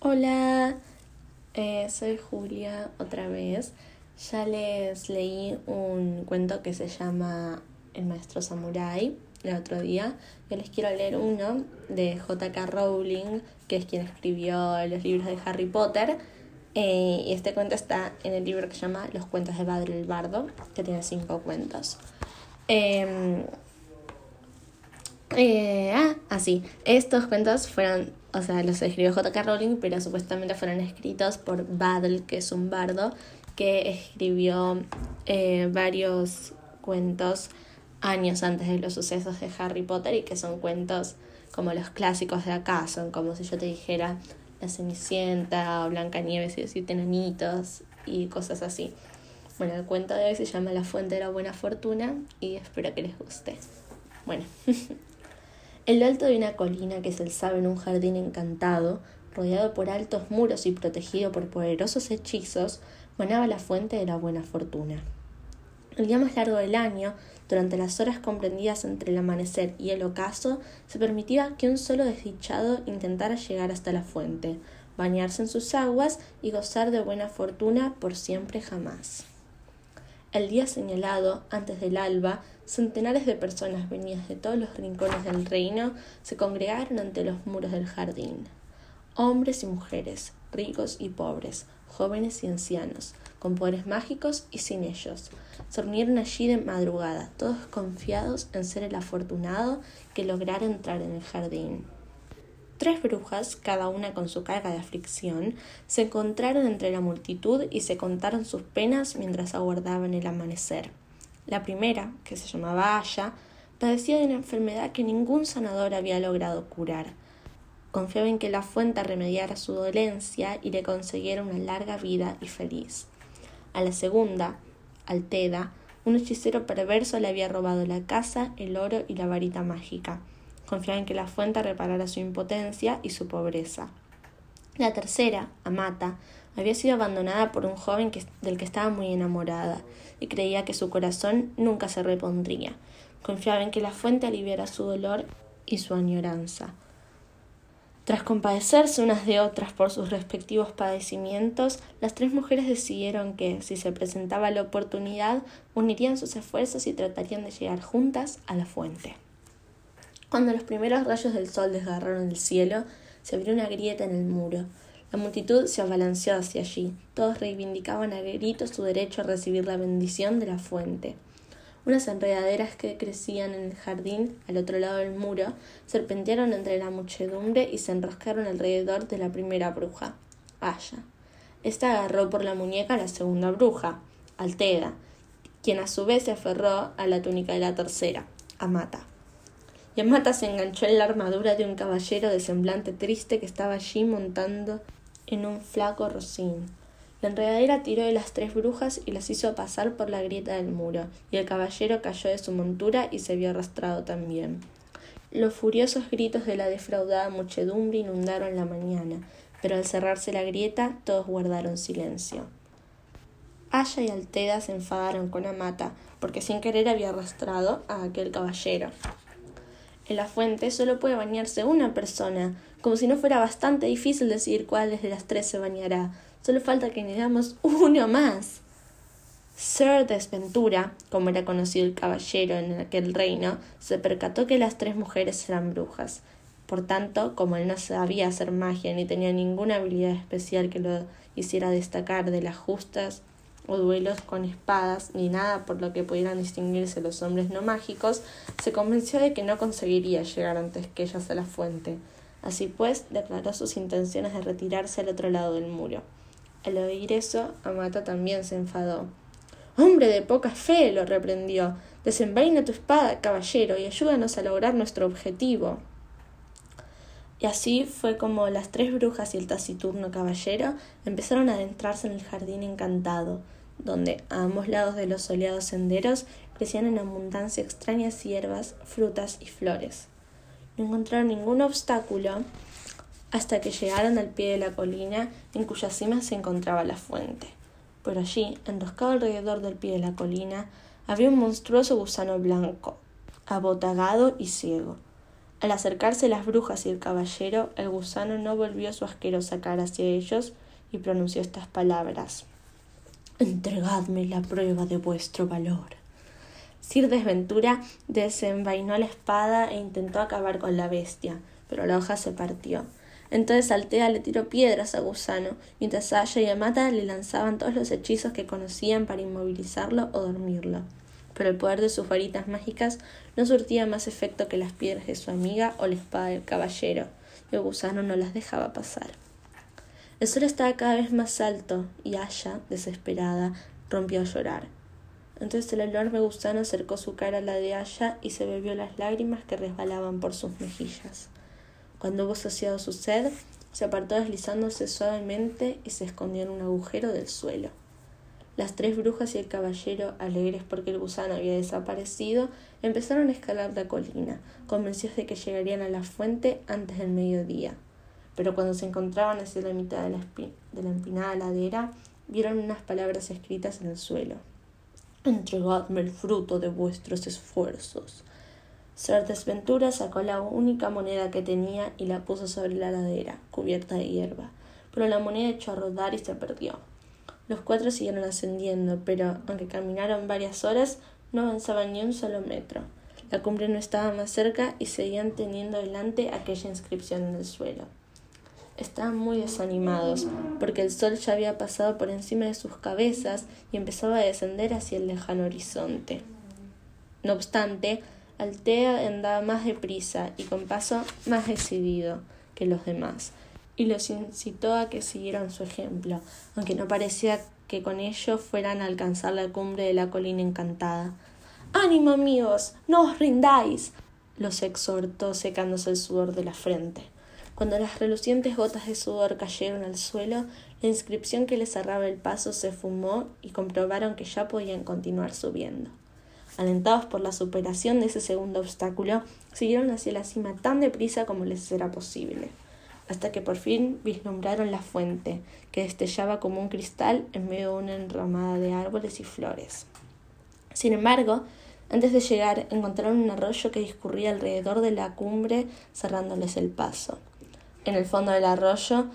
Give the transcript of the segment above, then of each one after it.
Hola, eh, soy Julia otra vez. Ya les leí un cuento que se llama El maestro samurai el otro día. Yo les quiero leer uno de J.K. Rowling, que es quien escribió los libros de Harry Potter. Eh, y este cuento está en el libro que se llama Los cuentos de Badr el Bardo, que tiene cinco cuentos. Em, eh, ah, así. Estos cuentos fueron o sea, los escribió J.K. Rowling, pero supuestamente fueron escritos por Badl, que es un bardo, que escribió eh, varios cuentos años antes de los sucesos de Harry Potter y que son cuentos como los clásicos de acá, son como si yo te dijera La Cenicienta o Blanca Nieves y los siete enanitos y cosas así. Bueno, el cuento de hoy se llama La Fuente de la Buena Fortuna y espero que les guste. Bueno. En lo alto de una colina que se alzaba en un jardín encantado, rodeado por altos muros y protegido por poderosos hechizos, manaba la fuente de la buena fortuna. El día más largo del año, durante las horas comprendidas entre el amanecer y el ocaso, se permitía que un solo desdichado intentara llegar hasta la fuente, bañarse en sus aguas y gozar de buena fortuna por siempre jamás. El día señalado, antes del alba, centenares de personas venidas de todos los rincones del reino se congregaron ante los muros del jardín. Hombres y mujeres, ricos y pobres, jóvenes y ancianos, con poderes mágicos y sin ellos, se reunieron allí de madrugada, todos confiados en ser el afortunado que lograra entrar en el jardín. Tres brujas, cada una con su carga de aflicción, se encontraron entre la multitud y se contaron sus penas mientras aguardaban el amanecer. La primera, que se llamaba Aya, padecía de una enfermedad que ningún sanador había logrado curar. Confiaba en que la fuente remediara su dolencia y le consiguiera una larga vida y feliz. A la segunda, Alteda, un hechicero perverso le había robado la casa, el oro y la varita mágica. Confiaba en que la fuente reparara su impotencia y su pobreza. La tercera, Amata, había sido abandonada por un joven del que estaba muy enamorada y creía que su corazón nunca se repondría. Confiaba en que la fuente aliviara su dolor y su añoranza. Tras compadecerse unas de otras por sus respectivos padecimientos, las tres mujeres decidieron que, si se presentaba la oportunidad, unirían sus esfuerzos y tratarían de llegar juntas a la fuente. Cuando los primeros rayos del sol desgarraron el cielo, se abrió una grieta en el muro. La multitud se abalanceó hacia allí. Todos reivindicaban a gritos su derecho a recibir la bendición de la fuente. Unas enredaderas que crecían en el jardín al otro lado del muro serpentearon entre la muchedumbre y se enroscaron alrededor de la primera bruja, Aya. Esta agarró por la muñeca a la segunda bruja, Alteda, quien a su vez se aferró a la túnica de la tercera, Amata. Yamata se enganchó en la armadura de un caballero de semblante triste que estaba allí montando en un flaco rocín. La enredadera tiró de las tres brujas y las hizo pasar por la grieta del muro, y el caballero cayó de su montura y se vio arrastrado también. Los furiosos gritos de la defraudada muchedumbre inundaron la mañana, pero al cerrarse la grieta todos guardaron silencio. Aya y Alteda se enfadaron con Amata, porque sin querer había arrastrado a aquel caballero. En la fuente solo puede bañarse una persona, como si no fuera bastante difícil decidir cuál de las tres se bañará. Solo falta que añadamos uno más. Sir Desventura, como era conocido el caballero en aquel reino, se percató que las tres mujeres eran brujas. Por tanto, como él no sabía hacer magia ni tenía ninguna habilidad especial que lo hiciera destacar de las justas o duelos con espadas, ni nada por lo que pudieran distinguirse los hombres no mágicos, se convenció de que no conseguiría llegar antes que ellas a la fuente. Así pues, declaró sus intenciones de retirarse al otro lado del muro. Al oír eso, Amata también se enfadó. Hombre de poca fe, lo reprendió. Desenvaina tu espada, caballero, y ayúdanos a lograr nuestro objetivo. Y así fue como las tres brujas y el taciturno caballero empezaron a adentrarse en el jardín encantado donde a ambos lados de los soleados senderos crecían en abundancia extrañas hierbas, frutas y flores. No encontraron ningún obstáculo hasta que llegaron al pie de la colina en cuya cima se encontraba la fuente. Por allí, enroscado alrededor del pie de la colina, había un monstruoso gusano blanco, abotagado y ciego. Al acercarse las brujas y el caballero, el gusano no volvió su asquerosa cara hacia ellos y pronunció estas palabras. Entregadme la prueba de vuestro valor. Sir Desventura desenvainó la espada e intentó acabar con la bestia, pero la hoja se partió. Entonces Altea le tiró piedras a Gusano, mientras Aya y Amata le lanzaban todos los hechizos que conocían para inmovilizarlo o dormirlo pero el poder de sus varitas mágicas no surtía más efecto que las piedras de su amiga o la espada del caballero, y gusano no las dejaba pasar. El sol estaba cada vez más alto, y Aya, desesperada, rompió a llorar. Entonces el enorme gusano acercó su cara a la de Aya y se bebió las lágrimas que resbalaban por sus mejillas. Cuando hubo saciado su sed, se apartó deslizándose suavemente y se escondió en un agujero del suelo. Las tres brujas y el caballero, alegres porque el gusano había desaparecido, empezaron a escalar la colina, convencidos de que llegarían a la fuente antes del mediodía. Pero cuando se encontraban hacia la mitad de la, de la empinada ladera, vieron unas palabras escritas en el suelo. Entregadme el fruto de vuestros esfuerzos. Ser Desventura sacó la única moneda que tenía y la puso sobre la ladera, cubierta de hierba, pero la moneda echó a rodar y se perdió. Los cuatro siguieron ascendiendo, pero aunque caminaron varias horas, no avanzaban ni un solo metro. La cumbre no estaba más cerca y seguían teniendo delante aquella inscripción en el suelo. Estaban muy desanimados, porque el sol ya había pasado por encima de sus cabezas y empezaba a descender hacia el lejano horizonte. No obstante, Altea andaba más deprisa y con paso más decidido que los demás, y los incitó a que siguieran su ejemplo, aunque no parecía que con ello fueran a alcanzar la cumbre de la colina encantada. ¡Ánimo, amigos! ¡No os rindáis! los exhortó secándose el sudor de la frente. Cuando las relucientes gotas de sudor cayeron al suelo, la inscripción que les cerraba el paso se fumó y comprobaron que ya podían continuar subiendo. Alentados por la superación de ese segundo obstáculo, siguieron hacia la cima tan deprisa como les era posible hasta que por fin vislumbraron la fuente, que destellaba como un cristal en medio de una enramada de árboles y flores. Sin embargo, antes de llegar encontraron un arroyo que discurría alrededor de la cumbre, cerrándoles el paso. En el fondo del arroyo,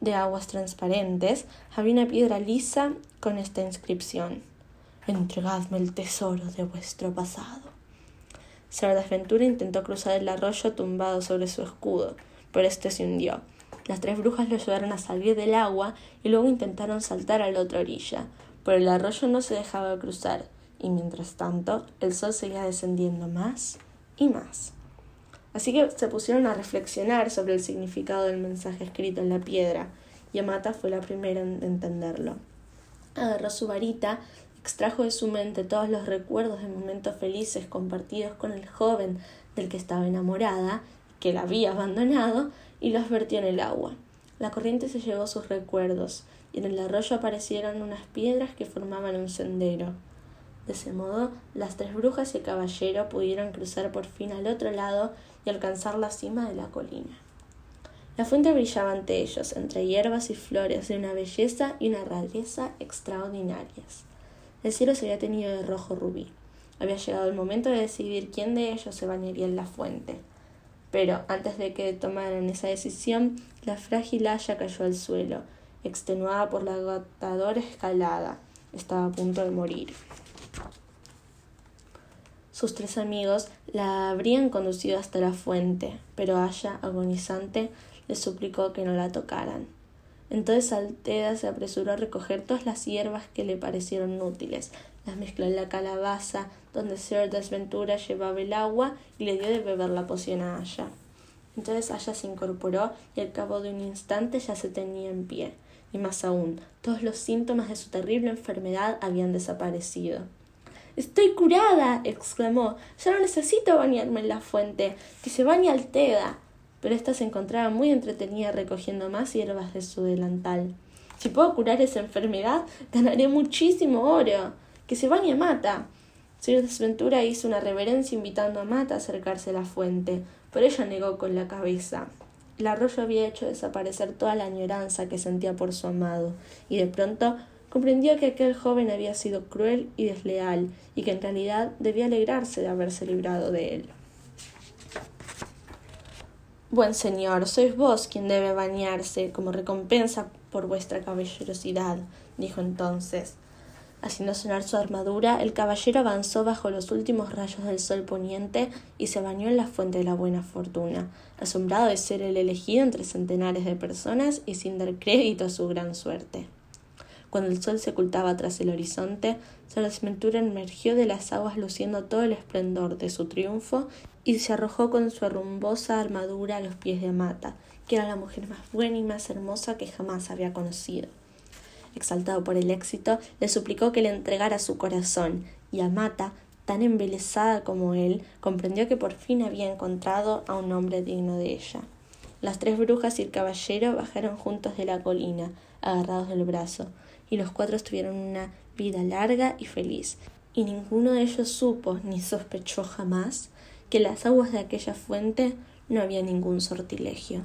de aguas transparentes, había una piedra lisa con esta inscripción Entregadme el tesoro de vuestro pasado. Sir Desventura intentó cruzar el arroyo tumbado sobre su escudo, pero este se hundió. Las tres brujas lo ayudaron a salir del agua y luego intentaron saltar a la otra orilla, pero el arroyo no se dejaba cruzar, y mientras tanto el sol seguía descendiendo más y más. Así que se pusieron a reflexionar sobre el significado del mensaje escrito en la piedra, y Amata fue la primera en entenderlo. Agarró su varita, extrajo de su mente todos los recuerdos de momentos felices compartidos con el joven del que estaba enamorada que la había abandonado y los vertió en el agua. La corriente se llevó sus recuerdos, y en el arroyo aparecieron unas piedras que formaban un sendero. De ese modo, las tres brujas y el caballero pudieron cruzar por fin al otro lado alcanzar la cima de la colina. La fuente brillaba ante ellos, entre hierbas y flores de una belleza y una rareza extraordinarias. El cielo se había tenido de rojo rubí. Había llegado el momento de decidir quién de ellos se bañaría en la fuente. Pero antes de que tomaran esa decisión, la frágil haya cayó al suelo, extenuada por la agotadora escalada. Estaba a punto de morir. Sus tres amigos la habrían conducido hasta la fuente, pero Aya, agonizante, le suplicó que no la tocaran. Entonces Alteda se apresuró a recoger todas las hierbas que le parecieron útiles, las mezcló en la calabaza donde Sir Desventura llevaba el agua y le dio de beber la poción a Aya. Entonces Aya se incorporó y al cabo de un instante ya se tenía en pie. Y más aún, todos los síntomas de su terrible enfermedad habían desaparecido. Estoy curada. exclamó. Ya no necesito bañarme en la fuente. Que se bañe Alteda. Pero ésta se encontraba muy entretenida recogiendo más hierbas de su delantal. Si puedo curar esa enfermedad, ganaré muchísimo oro que se bañe Mata. Sir Desventura hizo una reverencia invitando a Mata a acercarse a la fuente, pero ella negó con la cabeza. El arroyo había hecho desaparecer toda la añoranza que sentía por su amado, y de pronto comprendió que aquel joven había sido cruel y desleal, y que en realidad debía alegrarse de haberse librado de él. Buen señor, sois vos quien debe bañarse como recompensa por vuestra caballerosidad, dijo entonces. Haciendo sonar su armadura, el caballero avanzó bajo los últimos rayos del sol poniente y se bañó en la fuente de la buena fortuna, asombrado de ser el elegido entre centenares de personas y sin dar crédito a su gran suerte. Cuando el sol se ocultaba tras el horizonte, Ventura emergió de las aguas luciendo todo el esplendor de su triunfo y se arrojó con su rumbosa armadura a los pies de Amata, que era la mujer más buena y más hermosa que jamás había conocido. Exaltado por el éxito, le suplicó que le entregara su corazón, y Amata, tan embelesada como él, comprendió que por fin había encontrado a un hombre digno de ella. Las tres brujas y el caballero bajaron juntos de la colina, agarrados del brazo y los cuatro tuvieron una vida larga y feliz, y ninguno de ellos supo ni sospechó jamás que las aguas de aquella fuente no había ningún sortilegio.